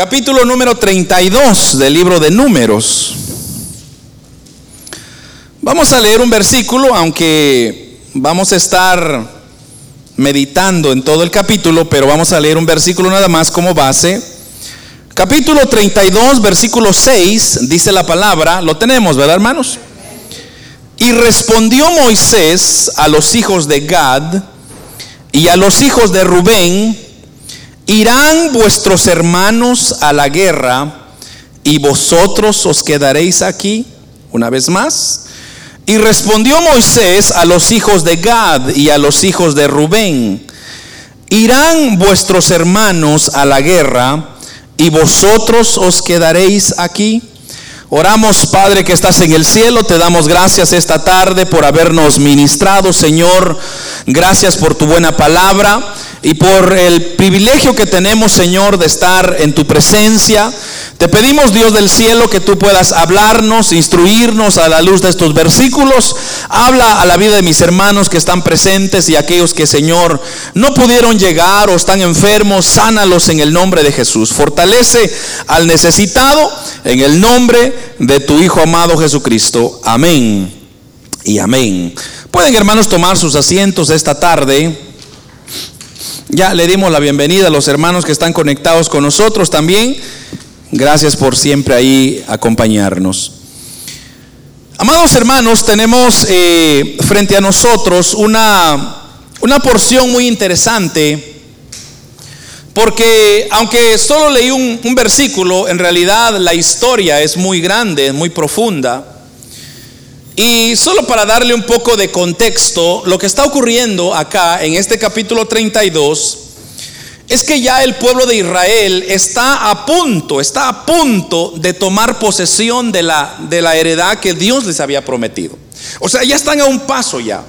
capítulo número 32 del libro de números. Vamos a leer un versículo, aunque vamos a estar meditando en todo el capítulo, pero vamos a leer un versículo nada más como base. Capítulo 32, versículo 6, dice la palabra, lo tenemos, ¿verdad hermanos? Y respondió Moisés a los hijos de Gad y a los hijos de Rubén, irán vuestros hermanos a la guerra y vosotros os quedaréis aquí una vez más. Y respondió Moisés a los hijos de Gad y a los hijos de Rubén, irán vuestros hermanos a la guerra y vosotros os quedaréis aquí. Oramos, Padre, que estás en el cielo. Te damos gracias esta tarde por habernos ministrado, Señor. Gracias por tu buena palabra y por el privilegio que tenemos, Señor, de estar en tu presencia. Te pedimos, Dios del cielo, que tú puedas hablarnos, instruirnos a la luz de estos versículos. Habla a la vida de mis hermanos que están presentes y aquellos que, Señor, no pudieron llegar o están enfermos. Sánalos en el nombre de Jesús. Fortalece al necesitado en el nombre de tu Hijo amado Jesucristo. Amén y amén. Pueden, hermanos, tomar sus asientos esta tarde. Ya le dimos la bienvenida a los hermanos que están conectados con nosotros también. Gracias por siempre ahí acompañarnos. Amados hermanos, tenemos eh, frente a nosotros una, una porción muy interesante, porque aunque solo leí un, un versículo, en realidad la historia es muy grande, muy profunda. Y solo para darle un poco de contexto, lo que está ocurriendo acá en este capítulo 32 es que ya el pueblo de Israel está a punto, está a punto de tomar posesión de la, de la heredad que Dios les había prometido. O sea, ya están a un paso ya.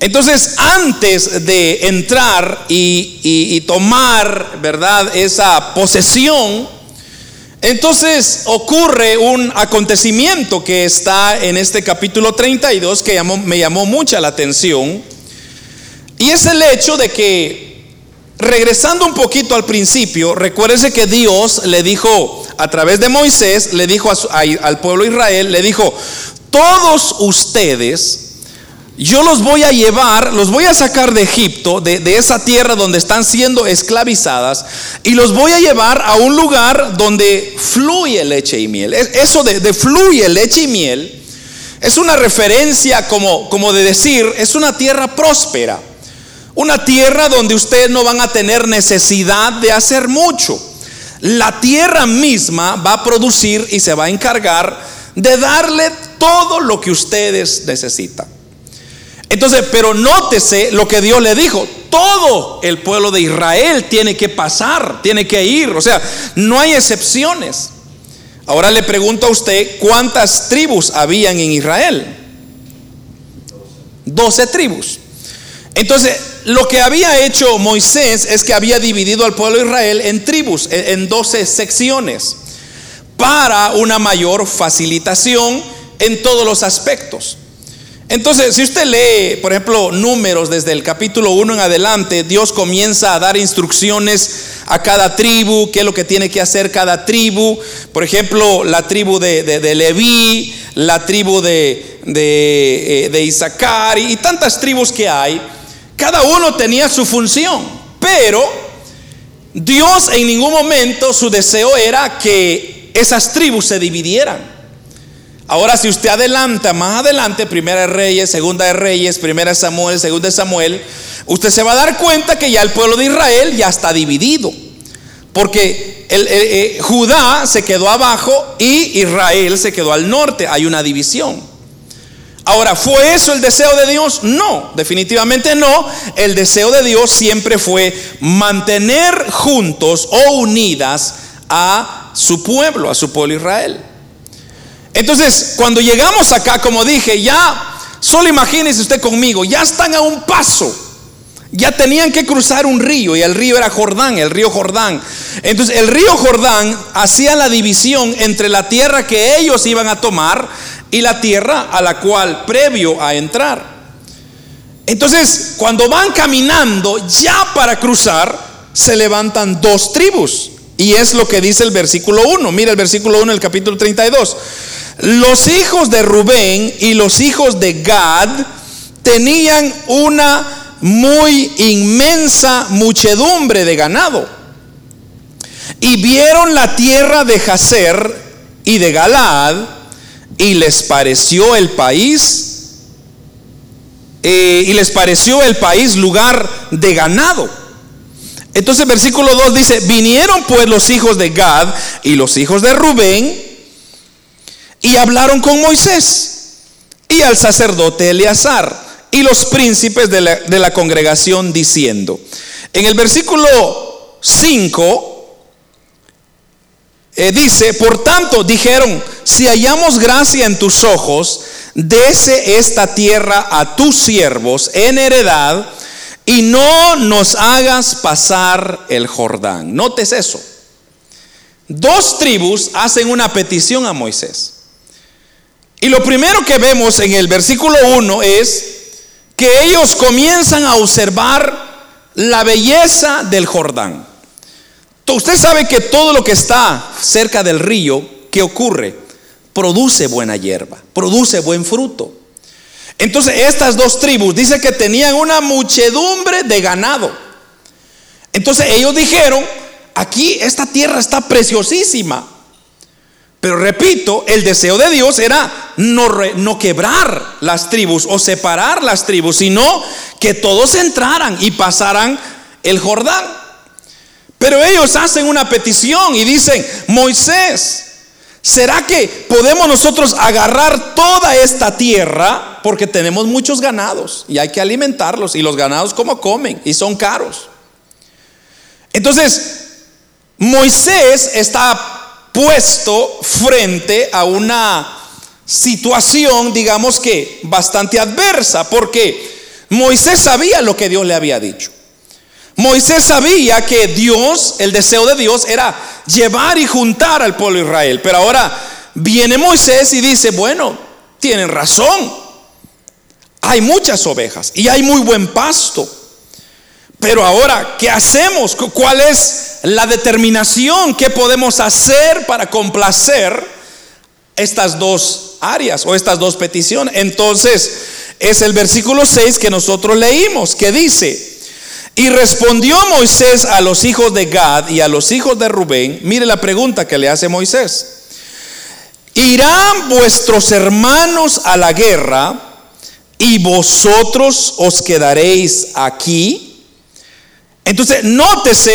Entonces, antes de entrar y, y tomar, ¿verdad?, esa posesión, entonces ocurre un acontecimiento que está en este capítulo 32 que me llamó mucha la atención. Y es el hecho de que, regresando un poquito al principio, recuérdese que Dios le dijo a través de Moisés, le dijo al pueblo de Israel, le dijo, todos ustedes yo los voy a llevar, los voy a sacar de Egipto, de, esa tierra donde están siendo esclavizadas, y los voy a llevar a un lugar donde fluye leche y miel. Eso de, fluye leche y miel es una referencia como de decir, es una tierra próspera, una tierra donde ustedes no van a tener necesidad de hacer mucho. La tierra misma va a producir y se va a encargar de darle todo lo que ustedes necesitan. Entonces, pero nótese lo que Dios le dijo. Todo el pueblo de Israel tiene que pasar, tiene que ir. O sea, no hay excepciones. Ahora le pregunto a usted, ¿cuántas tribus habían en Israel? Doce tribus. Entonces, lo que había hecho Moisés es que había dividido al pueblo de Israel en tribus, en doce secciones, para una mayor facilitación en todos los aspectos. Entonces, si usted lee, por ejemplo, números desde el capítulo 1 en adelante, Dios comienza a dar instrucciones a cada tribu, qué es lo que tiene que hacer cada tribu. Por ejemplo, la tribu de, Leví, la tribu de, de, eh, de Isaacar y tantas tribus que hay. Cada uno tenía su función, pero Dios en ningún momento su deseo era que esas tribus se dividieran. Ahora, si usted adelanta más adelante, primera de Reyes, segunda de Reyes, primera de Samuel, segunda de Samuel, usted se va a dar cuenta que ya el pueblo de Israel ya está dividido. Porque eh, Judá se quedó abajo y Israel se quedó al norte. Hay una división. Ahora, ¿fue eso el deseo de Dios? No, definitivamente no. El deseo de Dios siempre fue mantener juntos o unidas a su pueblo, a su pueblo Israel. Entonces, cuando llegamos acá, como dije, ya, solo imagínese usted conmigo, ya están a un paso. Ya tenían que cruzar un río y el río era Jordán, el río Jordán. Entonces el río Jordán hacía la división entre la tierra que ellos iban a tomar y la tierra a la cual previo a entrar. Entonces cuando van caminando ya para cruzar, se levantan dos tribus. Y es lo que dice el versículo 1. Mira el versículo 1 del capítulo 32. Los hijos de Rubén y los hijos de Gad tenían una muy inmensa muchedumbre de ganado. Y vieron la tierra de Jazer y de Galaad y les pareció el país eh, y les pareció el país lugar de ganado. Entonces versículo 2 dice, vinieron pues los hijos de Gad y los hijos de Rubén y hablaron con Moisés y al sacerdote Eleazar y los príncipes de la, de la congregación diciendo, en el versículo 5 eh, dice, por tanto, dijeron, si hallamos gracia en tus ojos, dese esta tierra a tus siervos en heredad y no nos hagas pasar el Jordán. Notes eso. Dos tribus hacen una petición a Moisés. Y lo primero que vemos en el versículo 1 es que ellos comienzan a observar la belleza del Jordán. Usted sabe que todo lo que está cerca del río, ¿qué ocurre? Produce buena hierba, produce buen fruto. Entonces estas dos tribus dice que tenían una muchedumbre de ganado. Entonces ellos dijeron, aquí esta tierra está preciosísima. Pero repito, el deseo de Dios era no, no quebrar las tribus o separar las tribus, sino que todos entraran y pasaran el Jordán. Pero ellos hacen una petición y dicen, Moisés, ¿será que podemos nosotros agarrar toda esta tierra? Porque tenemos muchos ganados y hay que alimentarlos. Y los ganados como comen y son caros. Entonces, Moisés está puesto frente a una situación, digamos que bastante adversa, porque Moisés sabía lo que Dios le había dicho. Moisés sabía que Dios, el deseo de Dios era llevar y juntar al pueblo de Israel. Pero ahora viene Moisés y dice, bueno, tienen razón. Hay muchas ovejas y hay muy buen pasto. Pero ahora, ¿qué hacemos? ¿Cuál es la determinación? ¿Qué podemos hacer para complacer estas dos áreas o estas dos peticiones? Entonces, es el versículo 6 que nosotros leímos, que dice, y respondió Moisés a los hijos de Gad y a los hijos de Rubén. Mire la pregunta que le hace Moisés. ¿Irán vuestros hermanos a la guerra y vosotros os quedaréis aquí? Entonces, nótese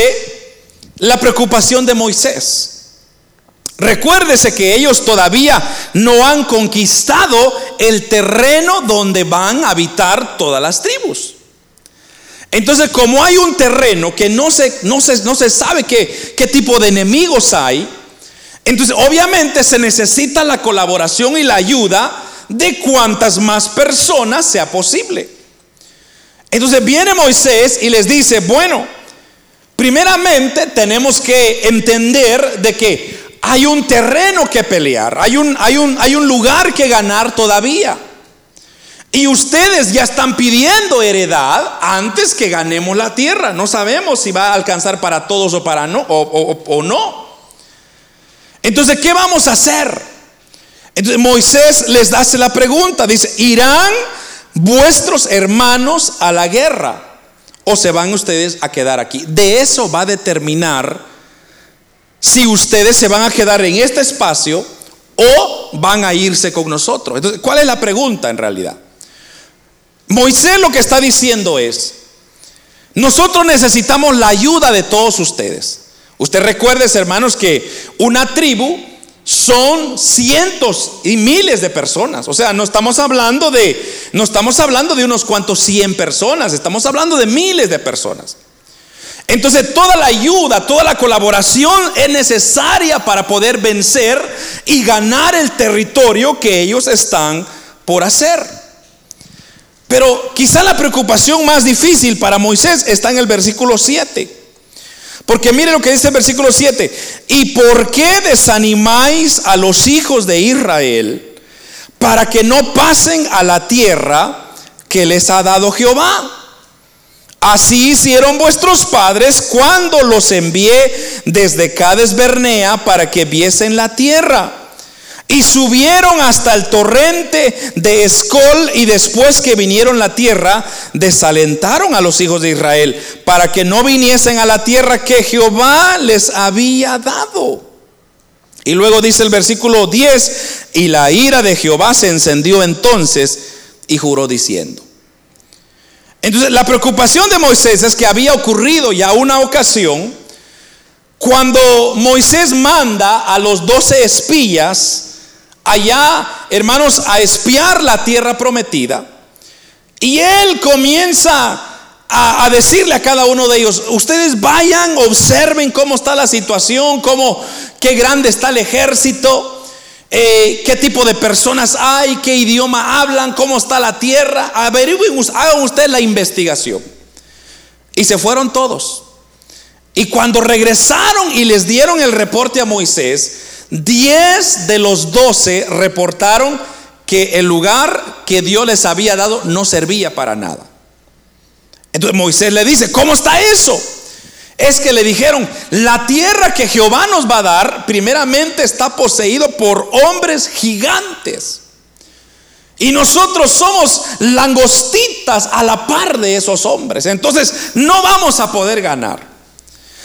la preocupación de Moisés. Recuérdese que ellos todavía no han conquistado el terreno donde van a habitar todas las tribus. Entonces, como hay un terreno que no se, no no se sabe qué, qué tipo de enemigos hay, entonces obviamente se necesita la colaboración y la ayuda de cuantas más personas sea posible. Entonces viene Moisés y les dice, bueno, primeramente tenemos que entender de que hay un terreno que pelear, hay un, hay un, hay un lugar que ganar todavía. Y ustedes ya están pidiendo heredad antes que ganemos la tierra. No sabemos si va a alcanzar para todos o para no o, no. Entonces, ¿qué vamos a hacer? Entonces Moisés les hace la pregunta, dice, ¿irán vuestros hermanos a la guerra o se van ustedes a quedar aquí? De eso va a determinar si ustedes se van a quedar en este espacio o van a irse con nosotros. Entonces, ¿cuál es la pregunta en realidad? Moisés lo que está diciendo es, nosotros necesitamos la ayuda de todos ustedes. Usted recuerde, hermanos, que una tribu son cientos y miles de personas. O sea, no estamos hablando de no estamos hablando de unos cuantos cien personas, estamos hablando de miles de personas. Entonces, toda la ayuda, toda la colaboración es necesaria para poder vencer y ganar el territorio que ellos están por hacer. Pero quizá la preocupación más difícil para Moisés está en el versículo 7. Porque mire lo que dice el versículo 7. ¿Y por qué desanimáis a los hijos de Israel para que no pasen a la tierra que les ha dado Jehová? Así hicieron vuestros padres cuando los envié desde Cades Bernea para que viesen la tierra. Y subieron hasta el torrente de Escol y después que vinieron la tierra, desalentaron a los hijos de Israel para que no viniesen a la tierra que Jehová les había dado. Y luego dice el versículo 10, y la ira de Jehová se encendió entonces y juró diciendo. Entonces la preocupación de Moisés es que había ocurrido ya una ocasión cuando Moisés manda a los doce espías, allá, hermanos, a espiar la tierra prometida. Y él comienza a, decirle a cada uno de ellos, ustedes vayan, observen cómo está la situación, cómo, qué grande está el ejército, eh, qué tipo de personas hay, qué idioma hablan, cómo está la tierra. Averigüen, hagan ustedes la investigación. Y se fueron todos. Y cuando regresaron y les dieron el reporte a Moisés, Diez de los doce reportaron que el lugar que Dios les había dado no servía para nada. Entonces Moisés le dice, ¿cómo está eso? Es que le dijeron, la tierra que Jehová nos va a dar, primeramente está poseído por hombres gigantes. Y nosotros somos langostitas a la par de esos hombres. Entonces no vamos a poder ganar.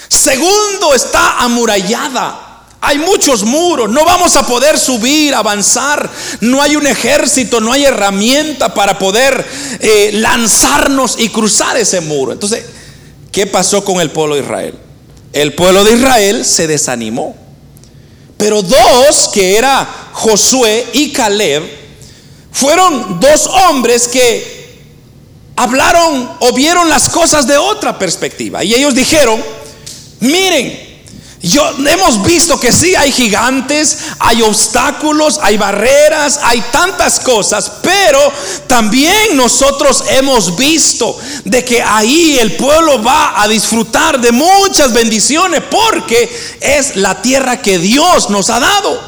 Segundo, está amurallada. Hay muchos muros, no vamos a poder subir, avanzar, no hay un ejército, no hay herramienta para poder eh, lanzarnos y cruzar ese muro. Entonces, ¿qué pasó con el pueblo de Israel? El pueblo de Israel se desanimó. Pero dos, que era Josué y Caleb, fueron dos hombres que hablaron o vieron las cosas de otra perspectiva. Y ellos dijeron, miren, yo, hemos visto que sí hay gigantes, hay obstáculos, hay barreras, hay tantas cosas, pero también nosotros hemos visto de que ahí el pueblo va a disfrutar de muchas bendiciones porque es la tierra que Dios nos ha dado.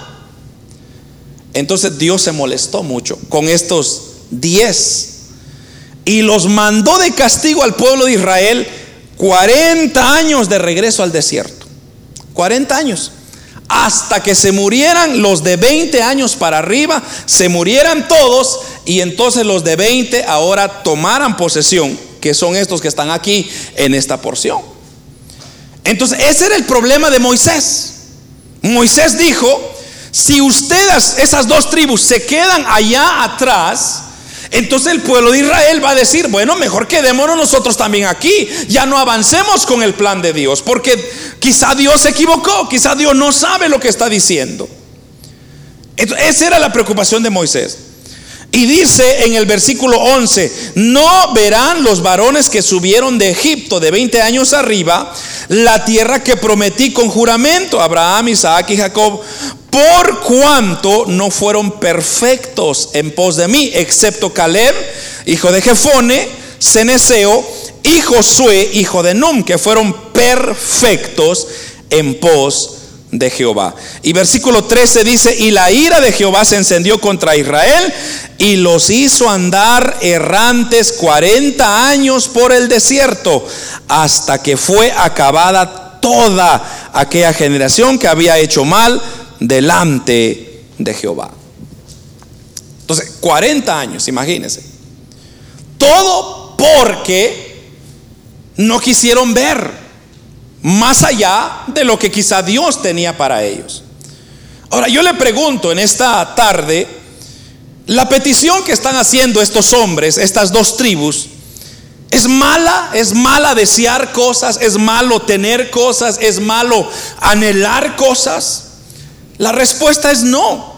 Entonces Dios se molestó mucho con estos diez y los mandó de castigo al pueblo de Israel 40 años de regreso al desierto. 40 años. Hasta que se murieran los de 20 años para arriba, se murieran todos y entonces los de 20 ahora tomaran posesión, que son estos que están aquí en esta porción. Entonces ese era el problema de Moisés. Moisés dijo, si ustedes, esas dos tribus, se quedan allá atrás, entonces el pueblo de Israel va a decir, bueno, mejor quedémonos nosotros también aquí, ya no avancemos con el plan de Dios, porque quizá Dios se equivocó, quizá Dios no sabe lo que está diciendo. esa era la preocupación de Moisés. Y dice en el versículo 11, no verán los varones que subieron de Egipto de 20 años arriba la tierra que prometí con juramento a Abraham, Isaac y Jacob, por cuanto no fueron perfectos en pos de mí, excepto Caleb, hijo de Jefone, Ceneseo, y Josué, hijo de Num, que fueron perfectos en pos de Jehová. Y versículo 13 dice, y la ira de Jehová se encendió contra Israel y los hizo andar errantes 40 años por el desierto, hasta que fue acabada toda aquella generación que había hecho mal delante de Jehová. Entonces, 40 años, imagínense. Todo porque no quisieron ver más allá de lo que quizá Dios tenía para ellos. Ahora, yo le pregunto en esta tarde, la petición que están haciendo estos hombres, estas dos tribus, ¿es mala? ¿Es mala desear cosas? ¿Es malo tener cosas? ¿Es malo anhelar cosas? La respuesta es no.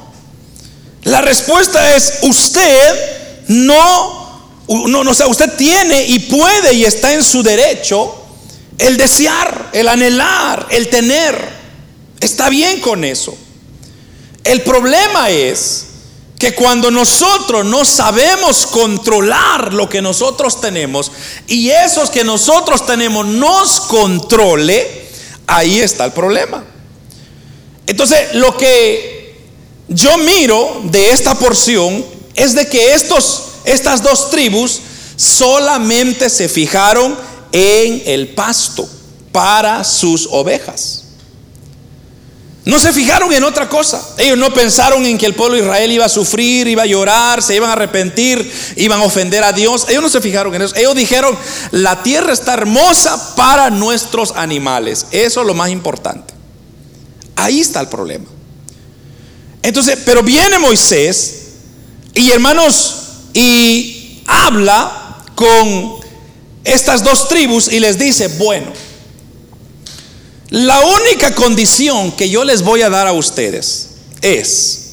La respuesta es usted no, no, no, o sea, usted tiene y puede y está en su derecho el desear, el anhelar, el tener. Está bien con eso. El problema es que cuando nosotros no sabemos controlar lo que nosotros tenemos y esos que nosotros tenemos nos controle, ahí está el problema. Entonces, lo que yo miro de esta porción es de que estos, estas dos tribus solamente se fijaron en el pasto para sus ovejas. No se fijaron en otra cosa. Ellos no pensaron en que el pueblo de Israel iba a sufrir, iba a llorar, se iban a arrepentir, iban a ofender a Dios. Ellos no se fijaron en eso. Ellos dijeron, la tierra está hermosa para nuestros animales. Eso es lo más importante. Ahí está el problema. Entonces, pero viene Moisés y hermanos, y habla con estas dos tribus y les dice, bueno, la única condición que yo les voy a dar a ustedes es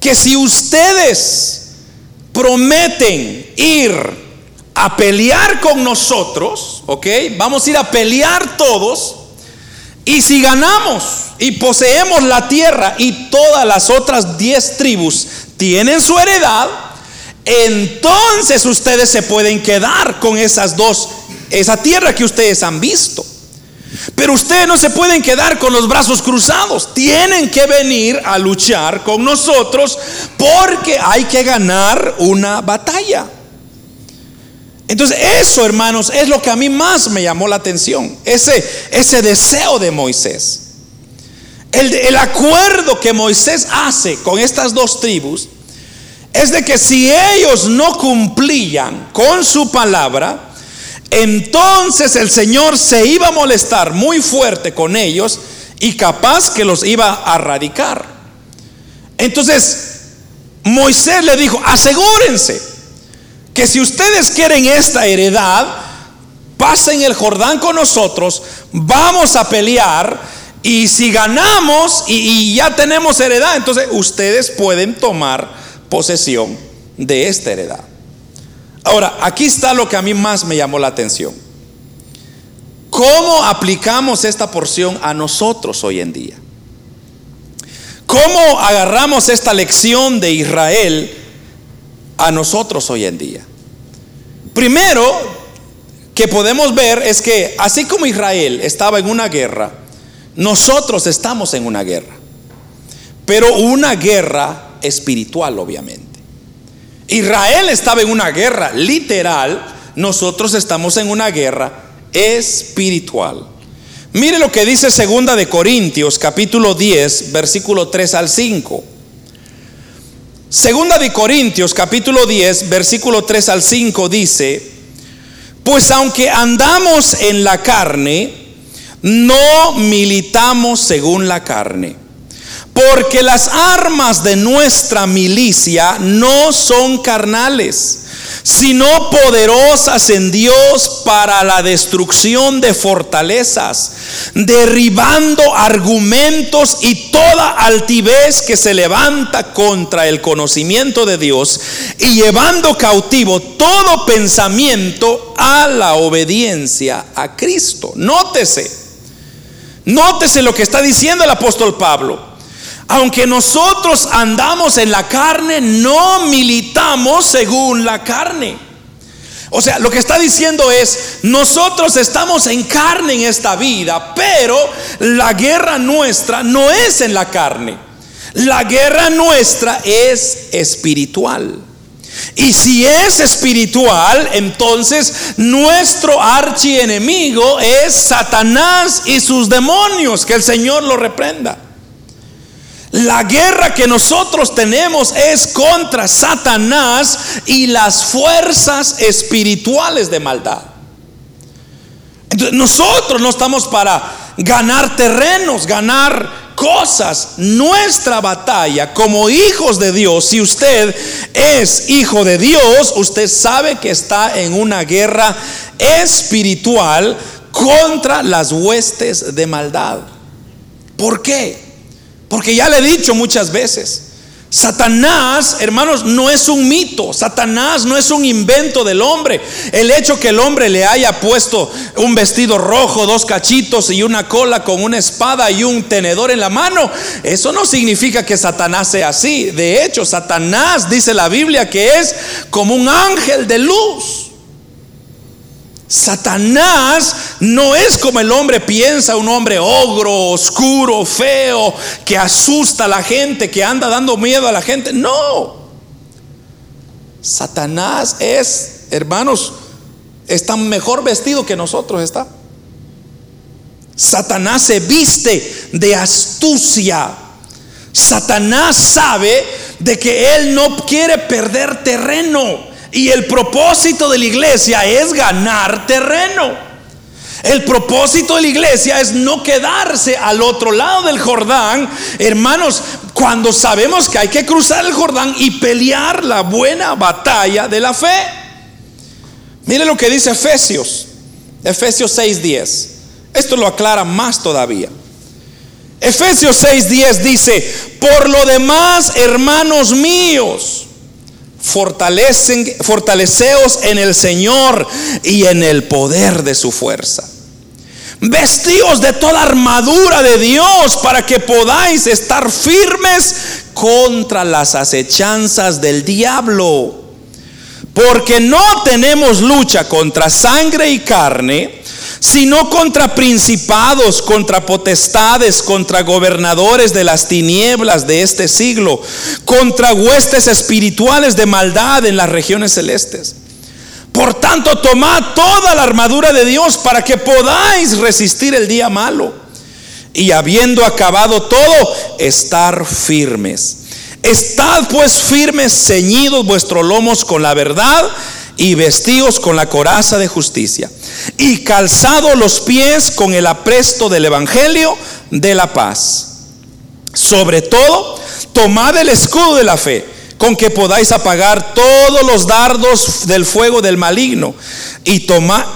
que si ustedes prometen ir a pelear con nosotros, ¿ok? Vamos a ir a pelear todos. Y si ganamos y poseemos la tierra y todas las otras diez tribus tienen su heredad, entonces ustedes se pueden quedar con esas dos, esa tierra que ustedes han visto. Pero ustedes no se pueden quedar con los brazos cruzados. Tienen que venir a luchar con nosotros porque hay que ganar una batalla. Entonces eso, hermanos, es lo que a mí más me llamó la atención. Ese, ese deseo de Moisés. El, el acuerdo que Moisés hace con estas dos tribus es de que si ellos no cumplían con su palabra, entonces el Señor se iba a molestar muy fuerte con ellos y capaz que los iba a radicar. Entonces Moisés le dijo, asegúrense que si ustedes quieren esta heredad, pasen el Jordán con nosotros, vamos a pelear y si ganamos y, ya tenemos heredad, entonces ustedes pueden tomar posesión de esta heredad. Ahora, aquí está lo que a mí más me llamó la atención. ¿Cómo aplicamos esta porción a nosotros hoy en día? ¿Cómo agarramos esta lección de Israel a nosotros hoy en día? Primero, que podemos ver es que así como Israel estaba en una guerra, nosotros estamos en una guerra, pero una guerra espiritual obviamente. Israel estaba en una guerra literal, nosotros estamos en una guerra espiritual. Mire lo que dice segunda de Corintios capítulo 10, versículo 3 al 5. Segunda de Corintios capítulo 10, versículo 3 al 5 dice, pues aunque andamos en la carne, no militamos según la carne porque las armas de nuestra milicia no son carnales, sino poderosas en Dios para la destrucción de fortalezas, derribando argumentos y toda altivez que se levanta contra el conocimiento de Dios y llevando cautivo todo pensamiento a la obediencia a Cristo. Nótese, nótese lo que está diciendo el apóstol Pablo aunque nosotros andamos en la carne, no militamos según la carne. O sea, lo que está diciendo es, nosotros estamos en carne en esta vida, pero la guerra nuestra no es en la carne. La guerra nuestra es espiritual. Y si es espiritual, entonces nuestro archienemigo es Satanás y sus demonios, que el Señor lo reprenda. La guerra que nosotros tenemos es contra Satanás y las fuerzas espirituales de maldad. Entonces, nosotros no estamos para ganar terrenos, ganar cosas. Nuestra batalla como hijos de Dios, si usted es hijo de Dios, usted sabe que está en una guerra espiritual contra las huestes de maldad. ¿Por qué? Porque ya le he dicho muchas veces, Satanás, hermanos, no es un mito. Satanás no es un invento del hombre. El hecho que el hombre le haya puesto un vestido rojo, dos cachitos y una cola con una espada y un tenedor en la mano, eso no significa que Satanás sea así. De hecho, Satanás dice la Biblia que es como un ángel de luz. Satanás no es como el hombre piensa, un hombre ogro, oscuro, feo, que asusta a la gente, que anda dando miedo a la gente. No. Satanás es, hermanos, está mejor vestido que nosotros está. Satanás se viste de astucia. Satanás sabe de que él no quiere perder terreno. Y el propósito de la iglesia es ganar terreno. El propósito de la iglesia es no quedarse al otro lado del Jordán, hermanos, cuando sabemos que hay que cruzar el Jordán y pelear la buena batalla de la fe. Mire lo que dice Efesios, Efesios 6:10. Esto lo aclara más todavía. Efesios 6:10 dice, por lo demás, hermanos míos, fortalecen, fortaleceos en el Señor y en el poder de su fuerza. Vestíos de toda armadura de Dios para que podáis estar firmes contra las acechanzas del diablo. Porque no tenemos lucha contra sangre y carne, sino contra principados, contra potestades, contra gobernadores de las tinieblas de este siglo, contra huestes espirituales de maldad en las regiones celestes. Por tanto, tomad toda la armadura de Dios para que podáis resistir el día malo. Y habiendo acabado todo, estar firmes. Estad pues firmes, ceñidos vuestros lomos con la verdad y vestidos con la coraza de justicia. Y calzados los pies con el apresto del Evangelio de la paz. Sobre todo, tomad el escudo de la fe con que podáis apagar todos los dardos del fuego del maligno. Y,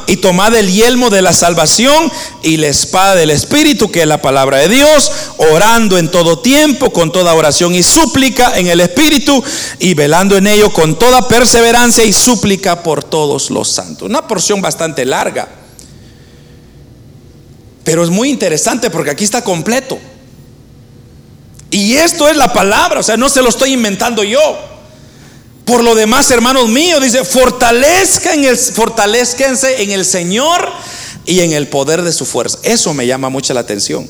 y tomad el yelmo de la salvación y la espada del Espíritu, que es la palabra de Dios, orando en todo tiempo, con toda oración y súplica en el Espíritu, y velando en ello con toda perseverancia y súplica por todos los santos. Una porción bastante larga. Pero es muy interesante porque aquí está completo. Y esto es la palabra, o sea, no se lo estoy inventando yo. Por lo demás, hermanos míos, dice, fortalezcan en el, fortalezcanse en el Señor y en el poder de su fuerza. Eso me llama mucho la atención.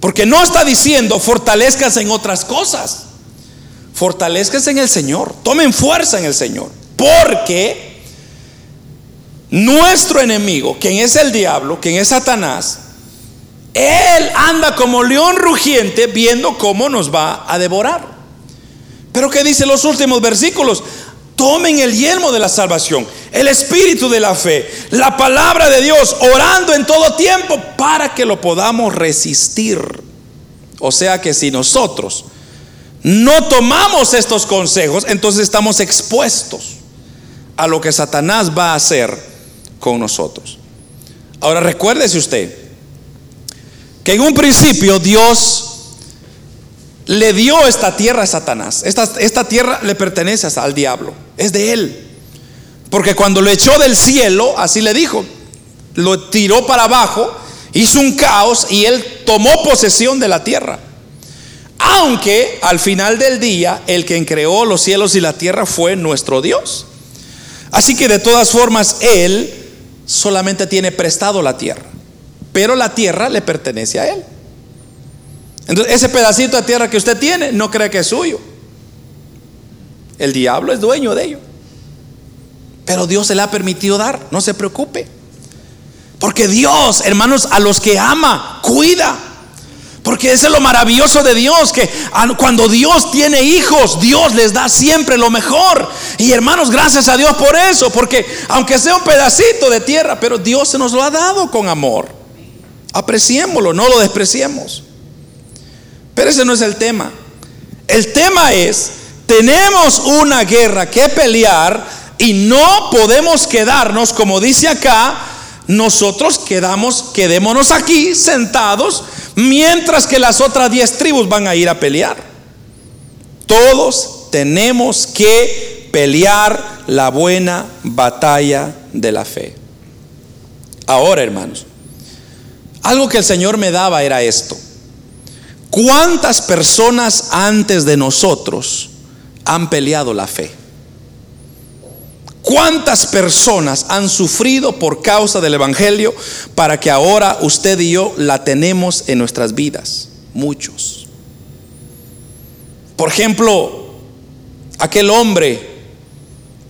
Porque no está diciendo, fortalezcanse en otras cosas. Fortalezcanse en el Señor. Tomen fuerza en el Señor. Porque nuestro enemigo, quien es el diablo, quien es Satanás, él anda como león rugiente viendo cómo nos va a devorar. Pero ¿qué dice los últimos versículos? Tomen el yelmo de la salvación, el espíritu de la fe, la palabra de Dios, orando en todo tiempo para que lo podamos resistir. O sea que si nosotros no tomamos estos consejos, entonces estamos expuestos a lo que Satanás va a hacer con nosotros. Ahora recuérdese usted, que en un principio Dios le dio esta tierra a Satanás. Esta, esta tierra le pertenece al diablo, es de él. Porque cuando lo echó del cielo, así le dijo, lo tiró para abajo, hizo un caos y él tomó posesión de la tierra. Aunque al final del día el que creó los cielos y la tierra fue nuestro Dios. Así que de todas formas Él solamente tiene prestado la tierra pero la tierra le pertenece a él. Entonces, ese pedacito de tierra que usted tiene, no cree que es suyo. El diablo es dueño de ello. Pero Dios se le ha permitido dar, no se preocupe. Porque Dios, hermanos, a los que ama, cuida. Porque ese es lo maravilloso de Dios, que cuando Dios tiene hijos, Dios les da siempre lo mejor. Y hermanos, gracias a Dios por eso, porque aunque sea un pedacito de tierra, pero Dios se nos lo ha dado con amor. Apreciémoslo, no lo despreciemos. Pero ese no es el tema. El tema es, tenemos una guerra que pelear y no podemos quedarnos, como dice acá, nosotros quedamos, quedémonos aquí sentados mientras que las otras diez tribus van a ir a pelear. Todos tenemos que pelear la buena batalla de la fe. Ahora, hermanos, algo que el Señor me daba era esto. ¿Cuántas personas antes de nosotros han peleado la fe? ¿Cuántas personas han sufrido por causa del Evangelio para que ahora usted y yo la tenemos en nuestras vidas? Muchos. Por ejemplo, aquel hombre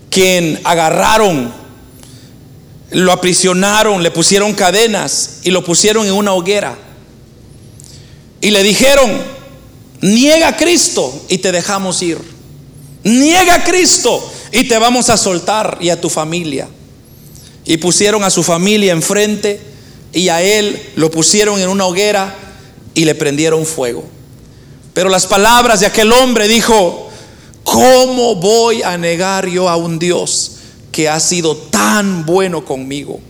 quien agarraron lo aprisionaron, le pusieron cadenas y lo pusieron en una hoguera. Y le dijeron, niega a Cristo y te dejamos ir. Niega a Cristo y te vamos a soltar y a tu familia. Y pusieron a su familia enfrente y a él lo pusieron en una hoguera y le prendieron fuego. Pero las palabras de aquel hombre dijo, ¿cómo voy a negar yo a un Dios que ha sido tan bueno conmigo?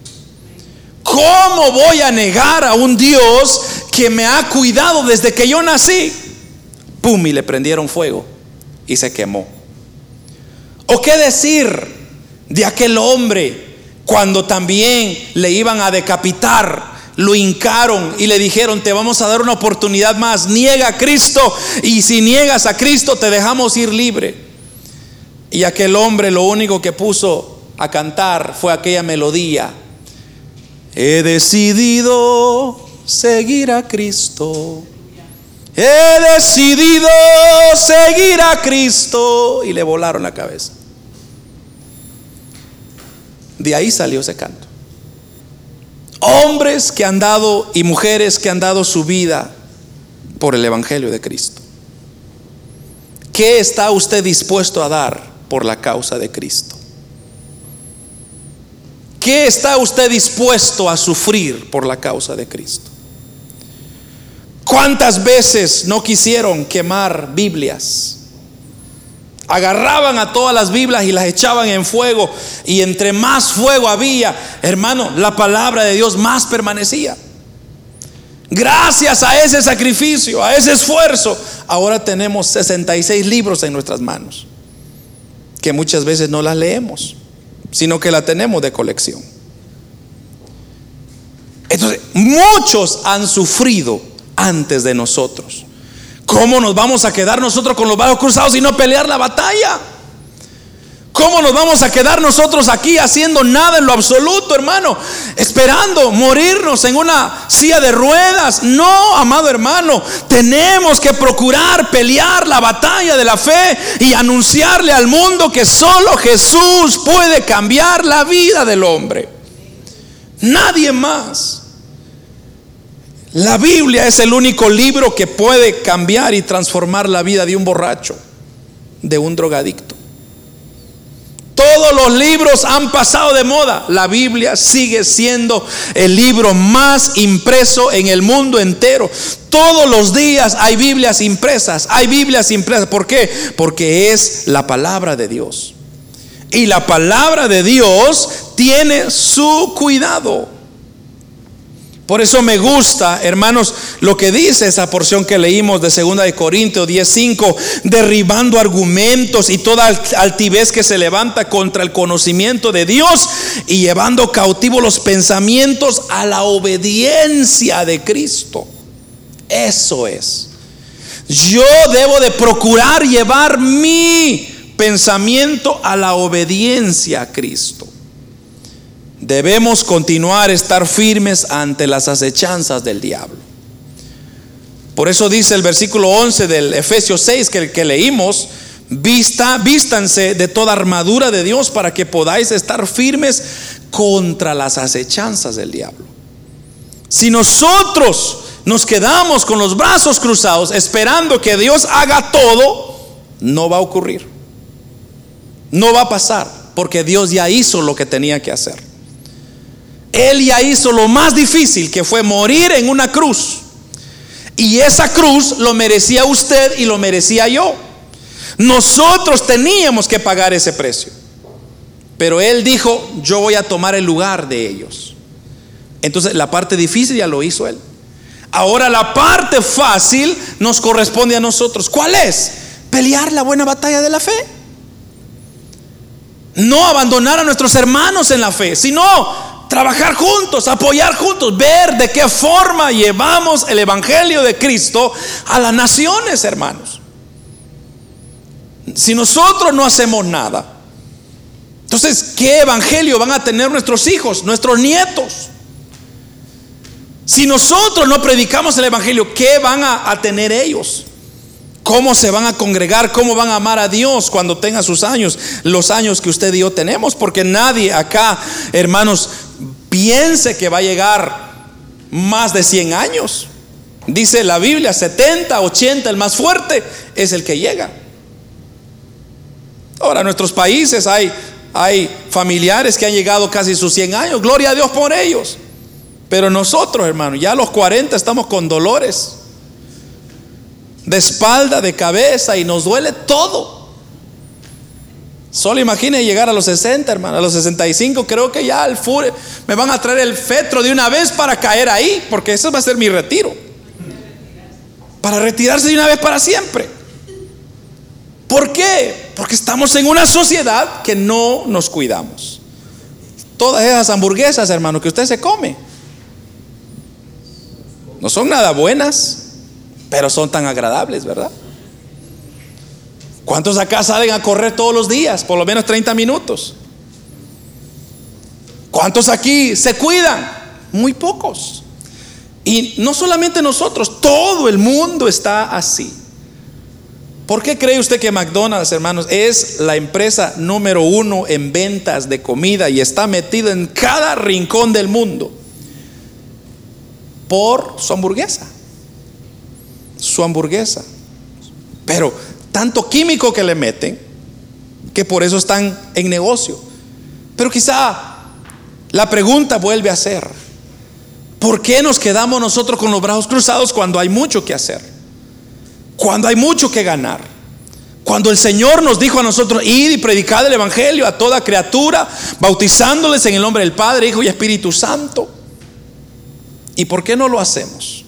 ¿Cómo voy a negar a un Dios que me ha cuidado desde que yo nací? Pum, y le prendieron fuego y se quemó. ¿O qué decir de aquel hombre cuando también le iban a decapitar? Lo hincaron y le dijeron, te vamos a dar una oportunidad más, niega a Cristo y si niegas a Cristo te dejamos ir libre. Y aquel hombre lo único que puso a cantar fue aquella melodía. He decidido seguir a Cristo. He decidido seguir a Cristo. Y le volaron la cabeza. De ahí salió ese canto. Hombres que han dado y mujeres que han dado su vida por el Evangelio de Cristo. ¿Qué está usted dispuesto a dar por la causa de Cristo? ¿Qué está usted dispuesto a sufrir por la causa de Cristo? ¿Cuántas veces no quisieron quemar Biblias? Agarraban a todas las Biblias y las echaban en fuego. Y entre más fuego había, hermano, la palabra de Dios más permanecía. Gracias a ese sacrificio, a ese esfuerzo, ahora tenemos 66 libros en nuestras manos. Que muchas veces no las leemos, sino que la tenemos de colección. Entonces, muchos han sufrido antes de nosotros. ¿Cómo nos vamos a quedar nosotros con los brazos cruzados y no pelear la batalla? ¿Cómo nos vamos a quedar nosotros aquí haciendo nada en lo absoluto, hermano? Esperando morirnos en una silla de ruedas. No, amado hermano, tenemos que procurar pelear la batalla de la fe y anunciarle al mundo que solo Jesús puede cambiar la vida del hombre. Nadie más. La Biblia es el único libro que puede cambiar y transformar la vida de un borracho, de un drogadicto. Todos los libros han pasado de moda. La Biblia sigue siendo el libro más impreso en el mundo entero. Todos los días hay Biblias impresas. Hay Biblias impresas. ¿Por qué? Porque es la palabra de Dios. Y la palabra de Dios tiene su cuidado. Por eso me gusta, hermanos, lo que dice esa porción que leímos de 2 de Corintios 10:5, derribando argumentos y toda altivez que se levanta contra el conocimiento de Dios y llevando cautivos los pensamientos a la obediencia de Cristo. Eso es. Yo debo de procurar llevar mi pensamiento a la obediencia a Cristo. Debemos continuar estar firmes ante las acechanzas del diablo. Por eso dice el versículo 11 del Efesios 6 que, que leímos, Vista, vístanse de toda armadura de Dios para que podáis estar firmes contra las acechanzas del diablo. Si nosotros nos quedamos con los brazos cruzados esperando que Dios haga todo, no va a ocurrir. No va a pasar, porque Dios ya hizo lo que tenía que hacer. Él ya hizo lo más difícil, que fue morir en una cruz. Y esa cruz lo merecía usted y lo merecía yo. Nosotros teníamos que pagar ese precio. Pero Él dijo, yo voy a tomar el lugar de ellos. Entonces la parte difícil ya lo hizo Él. Ahora la parte fácil nos corresponde a nosotros. ¿Cuál es? Pelear la buena batalla de la fe. No abandonar a nuestros hermanos en la fe, sino trabajar juntos, apoyar juntos, ver de qué forma llevamos el Evangelio de Cristo a las naciones, hermanos. Si nosotros no hacemos nada, entonces, ¿qué Evangelio van a tener nuestros hijos, nuestros nietos? Si nosotros no predicamos el Evangelio, ¿qué van a, a tener ellos? ¿Cómo se van a congregar? ¿Cómo van a amar a Dios cuando tenga sus años? Los años que usted y yo tenemos. Porque nadie acá, hermanos, piense que va a llegar más de 100 años. Dice la Biblia, 70, 80, el más fuerte es el que llega. Ahora, en nuestros países hay, hay familiares que han llegado casi sus 100 años. Gloria a Dios por ellos. Pero nosotros, hermanos, ya a los 40 estamos con dolores de espalda, de cabeza y nos duele todo. Solo imagine llegar a los 60, hermano, a los 65, creo que ya al fure me van a traer el fetro de una vez para caer ahí, porque ese va a ser mi retiro. Para retirarse de una vez para siempre. ¿Por qué? Porque estamos en una sociedad que no nos cuidamos. Todas esas hamburguesas, hermano, que usted se come, no son nada buenas, pero son tan agradables, ¿verdad? ¿Cuántos acá salen a correr todos los días? Por lo menos 30 minutos. ¿Cuántos aquí se cuidan? Muy pocos. Y no solamente nosotros, todo el mundo está así. ¿Por qué cree usted que McDonald's, hermanos, es la empresa número uno en ventas de comida y está metido en cada rincón del mundo? Por su hamburguesa. Su hamburguesa. Pero tanto químico que le meten, que por eso están en negocio. Pero quizá la pregunta vuelve a ser, ¿por qué nos quedamos nosotros con los brazos cruzados cuando hay mucho que hacer? Cuando hay mucho que ganar. Cuando el Señor nos dijo a nosotros, id y predicad el Evangelio a toda criatura, bautizándoles en el nombre del Padre, Hijo y Espíritu Santo. ¿Y por qué no lo hacemos?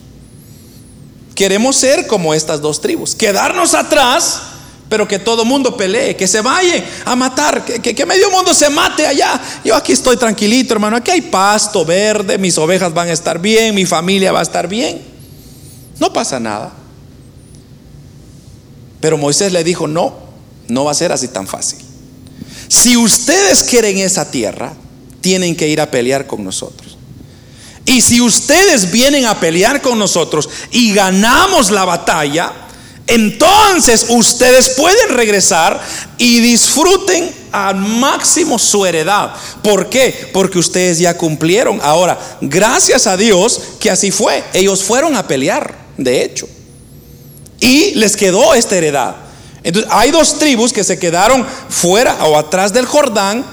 Queremos ser como estas dos tribus, quedarnos atrás, pero que todo mundo pelee, que se vaya a matar, que, medio mundo se mate allá. Yo aquí estoy tranquilito, hermano, aquí hay pasto verde, mis ovejas van a estar bien, mi familia va a estar bien. No pasa nada. Pero Moisés le dijo, no, no va a ser así tan fácil. Si ustedes quieren esa tierra, tienen que ir a pelear con nosotros. Y si ustedes vienen a pelear con nosotros y ganamos la batalla, entonces ustedes pueden regresar y disfruten al máximo su heredad. ¿Por qué? Porque ustedes ya cumplieron. Ahora, gracias a Dios que así fue. Ellos fueron a pelear, de hecho. Y les quedó esta heredad. Entonces, hay dos tribus que se quedaron fuera o atrás del Jordán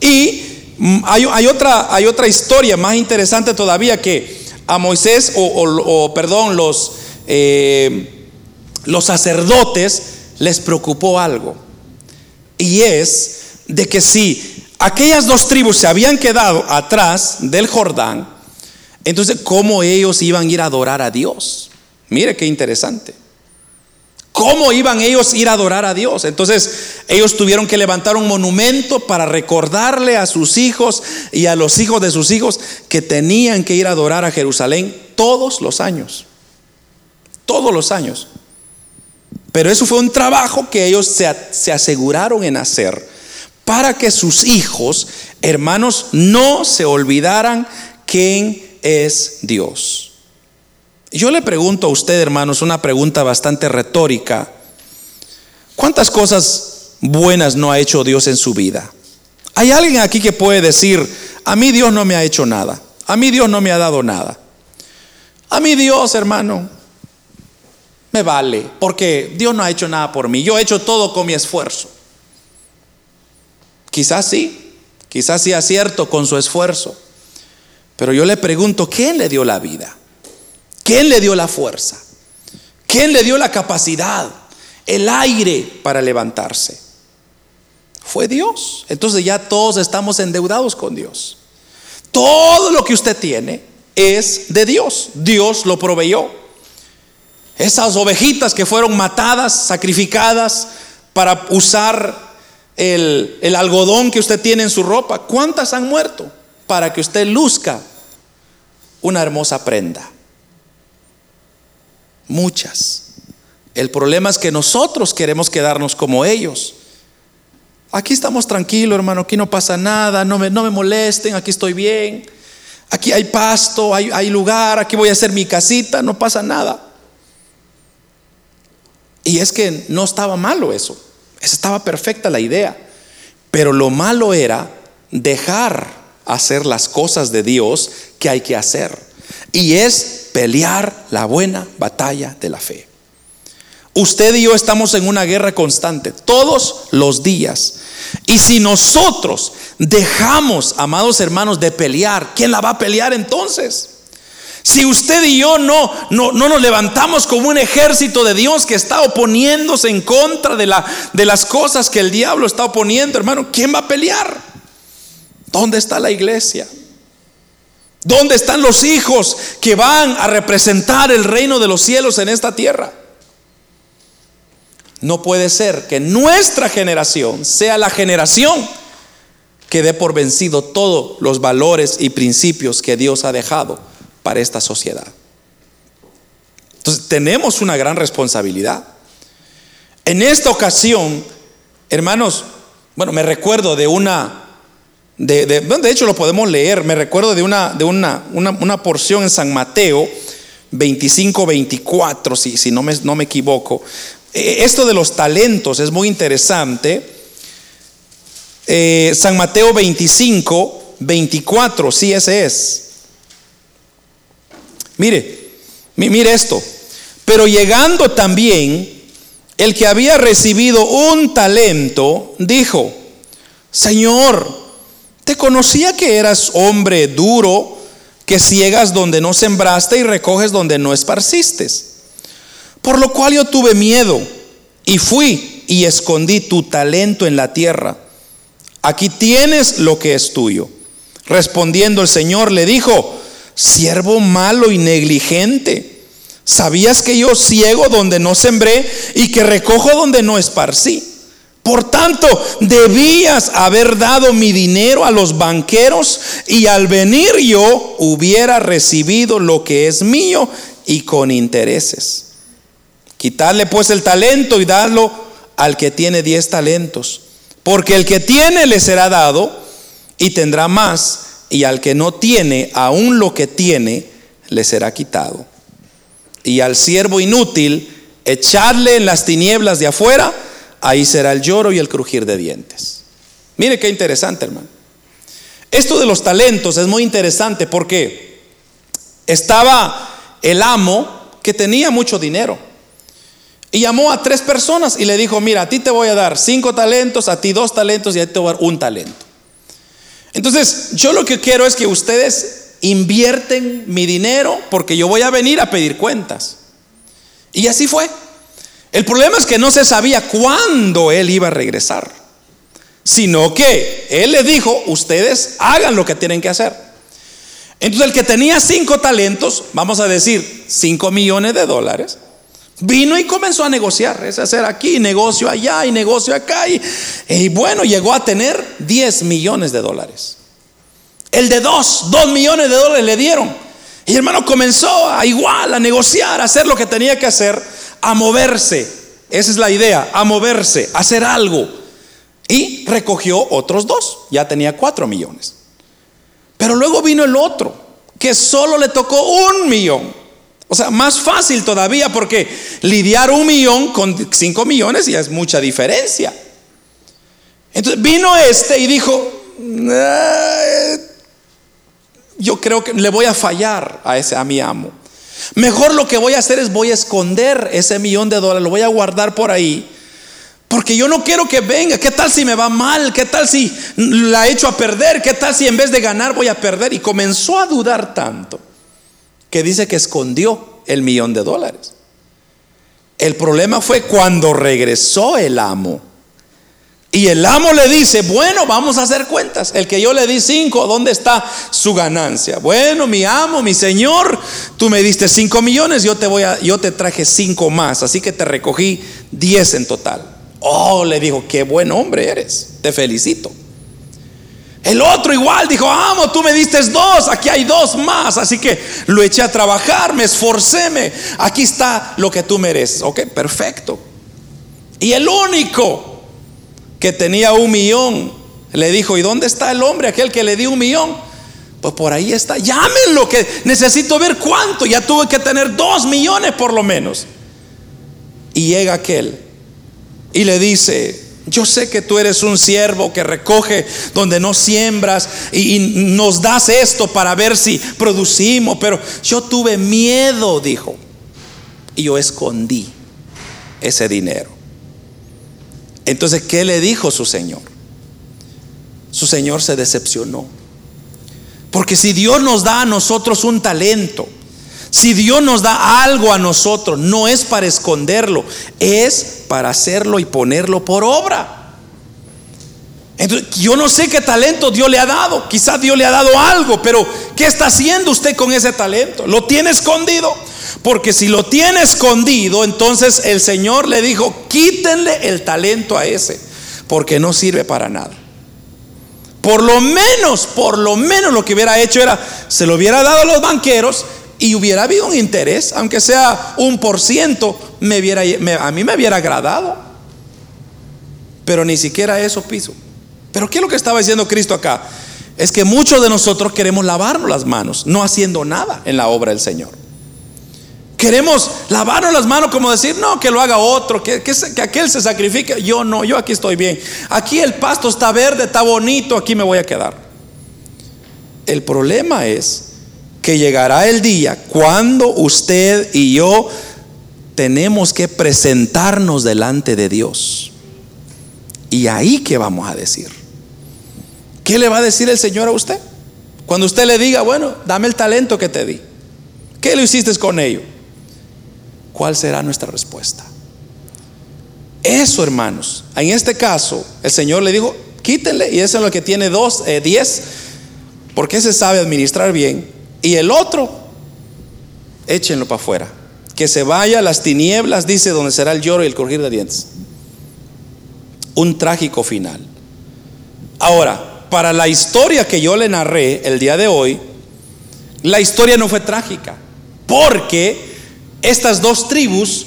y Mm, hay, otra, historia más interesante todavía que a Moisés, o, perdón, los, eh, los sacerdotes les preocupó algo. Y es de que si aquellas dos tribus se habían quedado atrás del Jordán, entonces, ¿cómo ellos iban a ir a adorar a Dios? Mire qué interesante. ¿Cómo iban ellos a ir a adorar a Dios? Entonces ellos tuvieron que levantar un monumento para recordarle a sus hijos y a los hijos de sus hijos que tenían que ir a adorar a Jerusalén todos los años. Todos los años. Pero eso fue un trabajo que ellos se, se aseguraron en hacer para que sus hijos, hermanos, no se olvidaran quién es Dios. Yo le pregunto a usted, hermanos, una pregunta bastante retórica. ¿Cuántas cosas buenas no ha hecho Dios en su vida? ¿Hay alguien aquí que puede decir, a mí Dios no me ha hecho nada? A mí Dios no me ha dado nada. A mí Dios, hermano, me vale, porque Dios no ha hecho nada por mí. Yo he hecho todo con mi esfuerzo. Quizás sí, quizás sí acierto con su esfuerzo. Pero yo le pregunto, ¿quién le dio la vida? ¿Quién le dio la fuerza? ¿Quién le dio la capacidad, el aire para levantarse? Fue Dios. Entonces ya todos estamos endeudados con Dios. Todo lo que usted tiene es de Dios. Dios lo proveyó. Esas ovejitas que fueron matadas, sacrificadas para usar el, el, algodón que usted tiene en su ropa, ¿cuántas han muerto? Para que usted luzca una hermosa prenda. Muchas. El problema es que nosotros queremos quedarnos como ellos. Aquí estamos tranquilos, hermano, aquí no pasa nada, no me, no me molesten, aquí estoy bien. Aquí hay pasto, hay, hay lugar, aquí voy a hacer mi casita, no pasa nada. Y es que no estaba malo eso, estaba perfecta la idea. Pero lo malo era dejar hacer las cosas de Dios que hay que hacer. Y es pelear la buena batalla de la fe. Usted y yo estamos en una guerra constante todos los días. Y si nosotros dejamos, amados hermanos, de pelear, ¿quién la va a pelear entonces? Si usted y yo no, no, no, nos levantamos como un ejército de Dios que está oponiéndose en contra de, la, de las cosas que el diablo está oponiendo, hermano, ¿quién va a pelear? ¿Dónde está la iglesia? ¿Dónde están los hijos que van a representar el reino de los cielos en esta tierra? No puede ser que nuestra generación sea la generación que dé por vencido todos los valores y principios que Dios ha dejado para esta sociedad. Entonces tenemos una gran responsabilidad. En esta ocasión, hermanos, bueno, me recuerdo de una, de, de, hecho lo podemos leer, me recuerdo de una, de una, una, porción en San Mateo 25, 24, si, si no, me, no me equivoco, eh, esto de los talentos es muy interesante. Eh, San Mateo 25, 24, sí ese es. Mire, mire esto. Pero llegando también, el que había recibido un talento, dijo, Señor, te conocía que eras hombre duro, que ciegas donde no sembraste y recoges donde no esparciste. Por lo cual yo tuve miedo y fui y escondí tu talento en la tierra. Aquí tienes lo que es tuyo. Respondiendo el Señor le dijo, siervo malo y negligente, ¿sabías que yo ciego donde no sembré y que recojo donde no esparcí? Por tanto, debías haber dado mi dinero a los banqueros y al venir yo hubiera recibido lo que es mío y con intereses. Quitarle pues el talento y darlo al que tiene diez talentos. Porque el que tiene le será dado y tendrá más, y al que no tiene, aún lo que tiene, le será quitado. Y al siervo inútil, echarle en las tinieblas de afuera, ahí será el lloro y el crujir de dientes. Mire qué interesante, hermano. Esto de los talentos es muy interesante porque estaba el amo que tenía mucho dinero. Y llamó a tres personas y le dijo, mira, a ti te voy a dar cinco talentos, a ti dos talentos y a ti te voy a dar un talento. Entonces, yo lo que quiero es que ustedes invierten mi dinero porque yo voy a venir a pedir cuentas. Y así fue. El problema es que no se sabía cuándo él iba a regresar, sino que él le dijo, ustedes hagan lo que tienen que hacer. Entonces el que tenía cinco talentos, vamos a decir, cinco millones de dólares, Vino y comenzó a negociar, es hacer aquí, negocio allá y negocio acá. Y, bueno, llegó a tener 10 millones de dólares. El de dos, dos millones de dólares le dieron. Y hermano comenzó a igual, a negociar, a hacer lo que tenía que hacer, a moverse. Esa es la idea, a moverse, a hacer algo. Y recogió otros dos, ya tenía cuatro millones. Pero luego vino el otro, que solo le tocó un millón. O sea, más fácil todavía porque lidiar un millón con cinco millones ya es mucha diferencia. Entonces vino este y dijo, yo creo que le voy a fallar a, ese, a mi amo. Mejor lo que voy a hacer es voy a esconder ese millón de dólares, lo voy a guardar por ahí. Porque yo no quiero que venga. ¿Qué tal si me va mal? ¿Qué tal si la echo a perder? ¿Qué tal si en vez de ganar voy a perder? Y comenzó a dudar tanto que dice que escondió el millón de dólares. El problema fue cuando regresó el amo. Y el amo le dice, bueno, vamos a hacer cuentas. El que yo le di cinco, ¿dónde está su ganancia? Bueno, mi amo, mi señor, tú me diste cinco millones, yo te voy a, yo te traje cinco más, así que te recogí diez en total. Oh, le dijo, qué buen hombre eres, te felicito. El otro igual dijo, amo, tú me diste dos, aquí hay dos más, así que lo eché a trabajar, me esforcéme, aquí está lo que tú mereces. Ok, perfecto. Y el único que tenía un millón le dijo, ¿y dónde está el hombre, aquel que le dio un millón? Pues por ahí está, llámenlo, que necesito ver cuánto, ya tuve que tener dos millones por lo menos. Y llega aquel y le dice, Yo sé que tú eres un siervo que recoge donde no siembras y, nos das esto para ver si producimos, pero yo tuve miedo, dijo, y yo escondí ese dinero. Entonces, ¿qué le dijo su Señor? Su Señor se decepcionó. Porque si Dios nos da a nosotros un talento, si Dios nos da algo a nosotros, no es para esconderlo, es para hacerlo y ponerlo por obra. Entonces, yo no sé qué talento Dios le ha dado. Quizás Dios le ha dado algo, pero ¿qué está haciendo usted con ese talento? ¿Lo tiene escondido? Porque si lo tiene escondido, entonces el Señor le dijo, quítenle el talento a ese, porque no sirve para nada. Por lo menos, por lo menos lo que hubiera hecho era, se lo hubiera dado a los banqueros y hubiera habido un interés, aunque sea un por ciento, me a mí me hubiera agradado. Pero ni siquiera eso piso. Pero ¿qué es lo que estaba diciendo Cristo acá? Es que muchos de nosotros queremos lavarnos las manos, no haciendo nada en la obra del Señor. Queremos lavarnos las manos como decir, no, que lo haga otro, que, que, que, aquel se sacrifique. Yo no, yo aquí estoy bien. Aquí el pasto está verde, está bonito, aquí me voy a quedar. El problema es que llegará el día cuando usted y yo tenemos que presentarnos delante de Dios. Y ahí que vamos a decir. ¿Qué le va a decir el Señor a usted? Cuando usted le diga, bueno, dame el talento que te di. ¿Qué lo hiciste con ello? ¿Cuál será nuestra respuesta? Eso, hermanos. En este caso, el Señor le dijo, quítenle, y eso es lo que tiene dos, eh, diez, porque se sabe administrar bien. Y el otro, échenlo para afuera. Que se vaya a las tinieblas, dice, donde será el lloro y el crujir de dientes. Un trágico final. Ahora, para la historia que yo le narré el día de hoy, la historia no fue trágica, porque estas dos tribus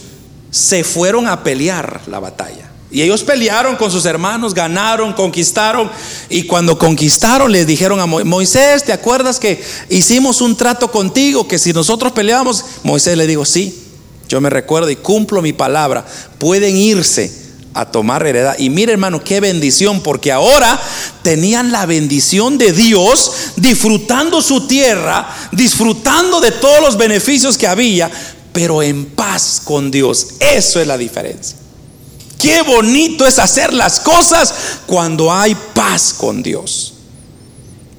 se fueron a pelear la batalla. Y ellos pelearon con sus hermanos, ganaron, conquistaron. Y cuando conquistaron les dijeron a Moisés, ¿te acuerdas que hicimos un trato contigo? Que si nosotros peleábamos, Moisés le dijo, sí, yo me recuerdo y cumplo mi palabra. Pueden irse a tomar heredad. Y mire hermano, qué bendición, porque ahora tenían la bendición de Dios, disfrutando su tierra, disfrutando de todos los beneficios que había, pero en paz con Dios. Eso es la diferencia. Qué bonito es hacer las cosas cuando hay paz con Dios.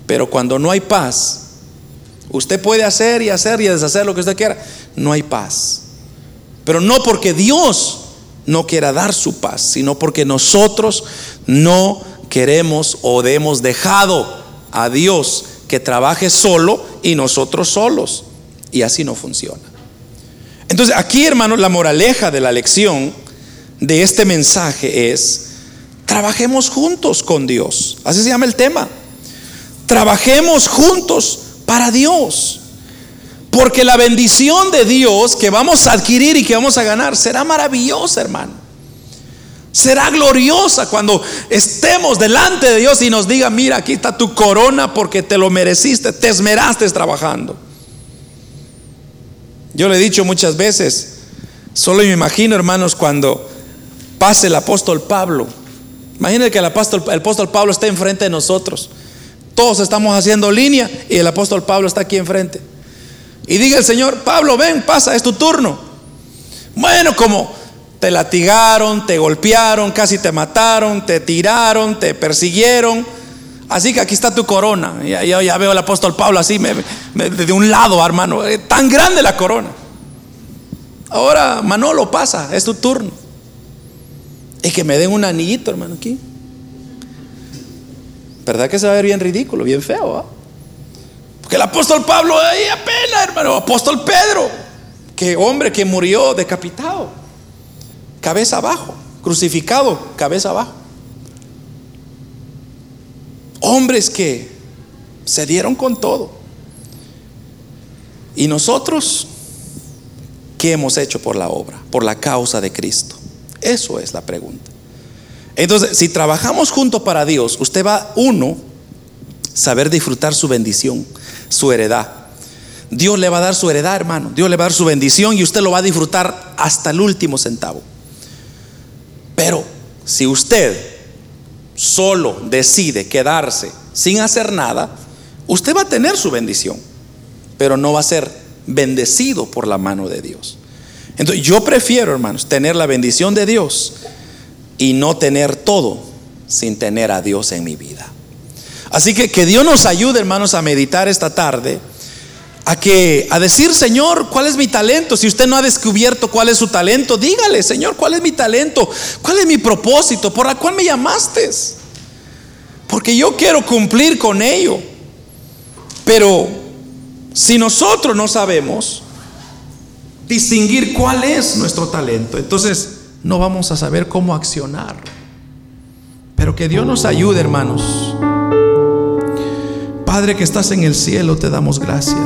Pero cuando no hay paz, usted puede hacer y hacer y deshacer lo que usted quiera. No hay paz. Pero no porque Dios no quiera dar su paz, sino porque nosotros no queremos o hemos dejado a Dios que trabaje solo y nosotros solos. Y así no funciona. Entonces aquí, hermanos, la moraleja de la lección de este mensaje es, trabajemos juntos con Dios. Así se llama el tema. Trabajemos juntos para Dios. Porque la bendición de Dios que vamos a adquirir y que vamos a ganar será maravillosa, hermano. Será gloriosa cuando estemos delante de Dios y nos diga, mira, aquí está tu corona porque te lo mereciste, te esmeraste trabajando. Yo le he dicho muchas veces, solo me imagino, hermanos, cuando pase el apóstol Pablo. Imagínense que el apóstol, el apóstol Pablo está enfrente de nosotros. Todos estamos haciendo línea y el apóstol Pablo está aquí enfrente. Y diga el Señor, Pablo, ven, pasa, es tu turno. Bueno, como te latigaron, te golpearon, casi te mataron, te tiraron, te persiguieron. Así que aquí está tu corona. Ya, ya, veo al apóstol Pablo así, de un lado, hermano. Eh, tan grande la corona. Ahora, Manolo, pasa, es tu turno. Y que me den un anillito, hermano, aquí. ¿Verdad que se va a ver bien ridículo, bien feo? ¿ah? Porque el apóstol Pablo, ahí apenas, hermano, apóstol Pedro, que hombre que murió decapitado, cabeza abajo, crucificado, cabeza abajo. Hombres que se dieron con todo. Y nosotros, ¿qué hemos hecho por la obra, por la causa de Cristo? Eso es la pregunta. Entonces, si trabajamos juntos para Dios, usted va, uno, saber disfrutar su bendición, su heredad. Dios le va a dar su heredad, hermano. Dios le va a dar su bendición y usted lo va a disfrutar hasta el último centavo. Pero si usted solo decide quedarse sin hacer nada, usted va a tener su bendición, pero no va a ser bendecido por la mano de Dios. Entonces yo prefiero, hermanos, tener la bendición de Dios y no tener todo sin tener a Dios en mi vida. Así que que Dios nos ayude, hermanos, a meditar esta tarde, a que a decir, Señor, ¿cuál es mi talento? Si usted no ha descubierto cuál es su talento, dígale, Señor, ¿cuál es mi talento? ¿Cuál es mi propósito? ¿Por la cual me llamaste? Porque yo quiero cumplir con ello. Pero si nosotros no sabemos distinguir cuál es nuestro talento, entonces no vamos a saber cómo accionar. Pero que Dios nos ayude, hermanos. Padre que estás en el cielo, te damos gracias.